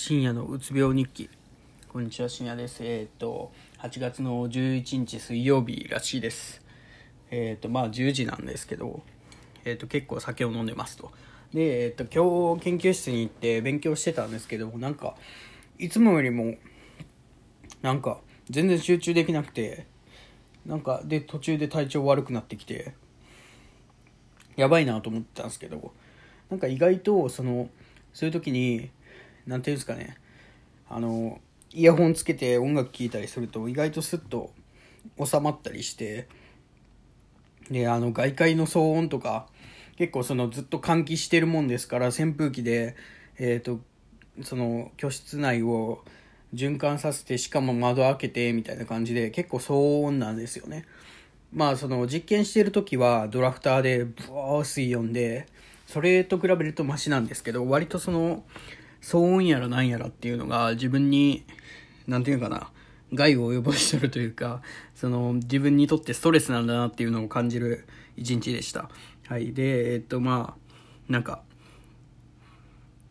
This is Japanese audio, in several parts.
深夜のうつ病日記。こんにちは深夜です。えっ、と8月の11日水曜日らしいです。えっ、とまあ10時なんですけどえっ、と結構酒を飲んでますと。でえっ、と今日研究室に行って勉強してたんですけどなんかいつもよりもなんか全然集中できなくてなんかで途中で体調悪くなってきてやばいなと思ってたんですけどなんか意外とそのそういう時に何ていうんですかね。あのイヤホンつけて音楽聴いたりすると意外とスッと収まったりしてであの外界の騒音とか結構そのずっと換気してるもんですから扇風機でえっ、ー、とその居室内を循環させてしかも窓開けてみたいな感じで結構騒音なんですよね。まあその実験してる時はドラフターでブワー水温でそれと比べるとマシなんですけど割とその騒音やらなんやらっていうのが自分に、なんていうかな、害を及ぼしてるというか、その自分にとってストレスなんだなっていうのを感じる一日でした。はい。で、えっとまあ、なんか、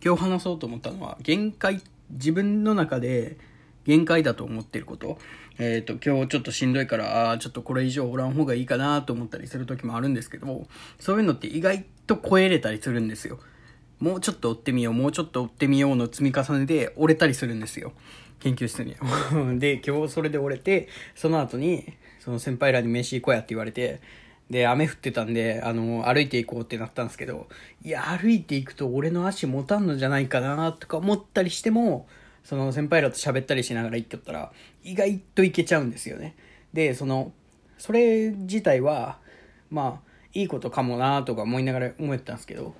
今日話そうと思ったのは、限界、自分の中で限界だと思ってること。えっ、と、今日ちょっとしんどいから、あちょっとこれ以上おらん方がいいかなと思ったりする時もあるんですけど、そういうのって意外と超えれたりするんですよ。もうちょっと追ってみよう、もうちょっと追ってみようの積み重ねで折れたりするんですよ。研究室に。で、今日それで折れて、その後に、その先輩らに飯行こうやって言われて、で、雨降ってたんで、あの、歩いていこうってなったんですけど、いや、歩いていくと俺の足持たんのじゃないかな、とか思ったりしても、その先輩らと喋ったりしながら行ってったら、意外といけちゃうんですよね。で、その、それ自体は、まあ、いいことかもなとか思いながら思ってたんですけど、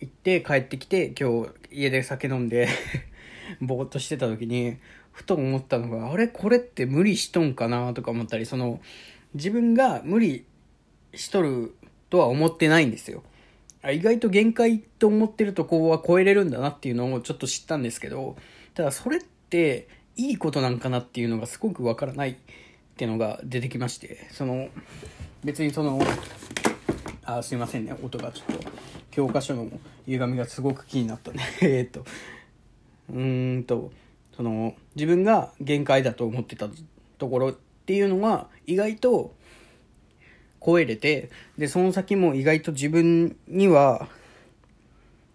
行って帰ってきて今日家で酒飲んで ぼーっとしてた時にふと思ったのがあれ？これって無理しとんかなとか思ったりその自分が無理しとるとは思ってないんですよ。意外と限界と思ってるとこは超えれるんだなっていうのをちょっと知ったんですけどただそれっていいことなんかなっていうのがすごくわからないっていうのが出てきましてその別にそのあすいませんね。音がちょっと教科書の歪みがすごく気になったね。えっと。うーんとその自分が限界だと思ってたところっていうのは意外と超えれてでその先も意外と自分には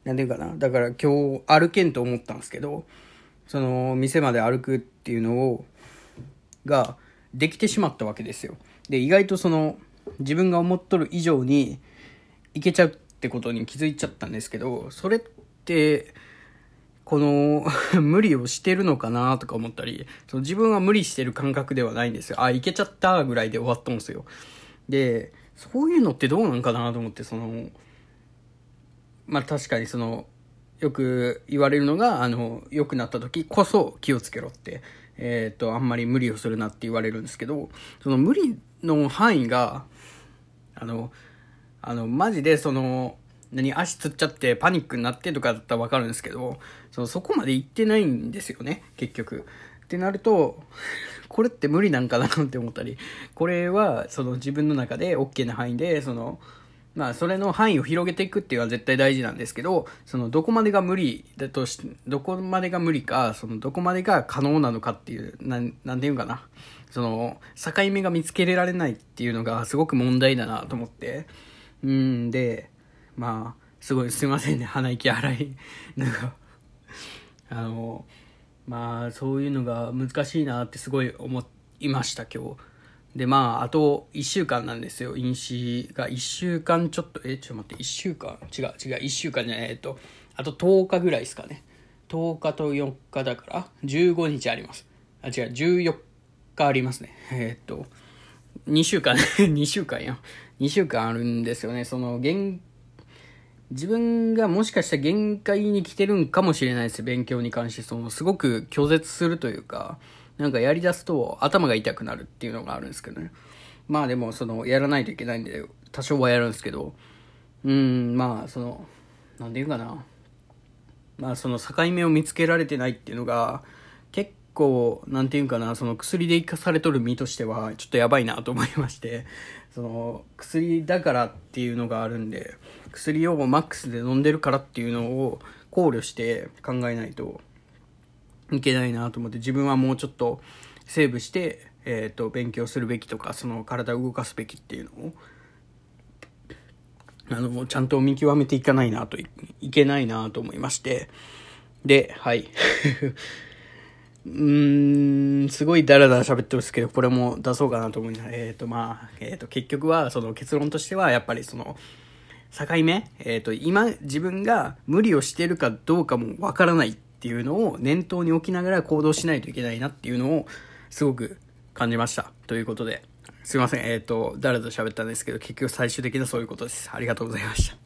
何て言うかな。だから今日歩けんと思ったんですけどその店まで歩くっていうのをができてしまったわけですよ。で意外とその自分が思っとる以上にいけちゃうってことに気づいちゃったんですけど、それって、この 無理をしてるのかなとか思ったり、その自分は無理してる感覚ではないんですよ。あ、いけちゃったぐらいで終わったんですよ。で、そういうのってどうなんかなと思って、その、まあ確かにその、よく言われるのが、あの、良くなった時こそ気をつけろって、えっ、ー、と、あんまり無理をするなって言われるんですけど、その無理の範囲が、あの、あの、マジでその、何、足つっちゃってパニックになってとかだったらわかるんですけど、そのそこまで行ってないんですよね、結局。ってなると、これって無理なんかなって思ったり、これはその自分の中で OK な範囲で、その、まあ、それの範囲を広げていくっていうのは絶対大事なんですけど、その、どこまでが無理だとし、どこまでが無理か、その、どこまでが可能なのかっていう、なん、なんていうかな。その、境目が見つけられないっていうのがすごく問題だなと思って、うんで、まあ、すごいすいませんね、鼻息荒い。なんか、あの、まあ、そういうのが難しいなってすごい思いました、今日。で、まあ、あと1週間なんですよ。飲酒が1週間ちょっと、え、ちょっと待って、1週間？違う、違う、1週間じゃない、えっと、あと10日ぐらいですかね。10日と4日だから、15日あります。あ、違う、14日ありますね。えっと、2週間、2週間や。2週間あるんですよね。その、限、自分がもしかしたら限界に来てるんかもしれないです勉強に関して。その、すごく拒絶するというか、なんかやり出すと頭が痛くなるっていうのがあるんですけどね。まあでも、その、やらないといけないんで、多少はやるんですけど、うん、まあ、その、なんていうかな。まあ、その境目を見つけられてないっていうのが、結構、なんていうかな、その薬で生かされとる身としては、ちょっとやばいなと思いまして、その薬だからっていうのがあるんで薬をマックスで飲んでるからっていうのを考慮して考えないといけないなと思って、自分はもうちょっとセーブして、えっ、ー、と、勉強するべきとか、その体を動かすべきっていうのを、あの、ちゃんと見極めていかないなとい、いけないなと思いまして、で、はい。うーん、すごいダラダラ喋ってるんですけど、これも出そうかなと思いながら、えっ、ー、と、まあ、えっ、ー、と、結局は、その結論としては、やっぱりその、境目えっ、ー、と、今、自分が無理をしてるかどうかもわからないていうのを念頭に置きながら行動しないといけないなっていうのを、すごく感じました。ということで、すいません。えっ、と、だらだら喋ったんですけど、結局最終的なそういうことです。ありがとうございました。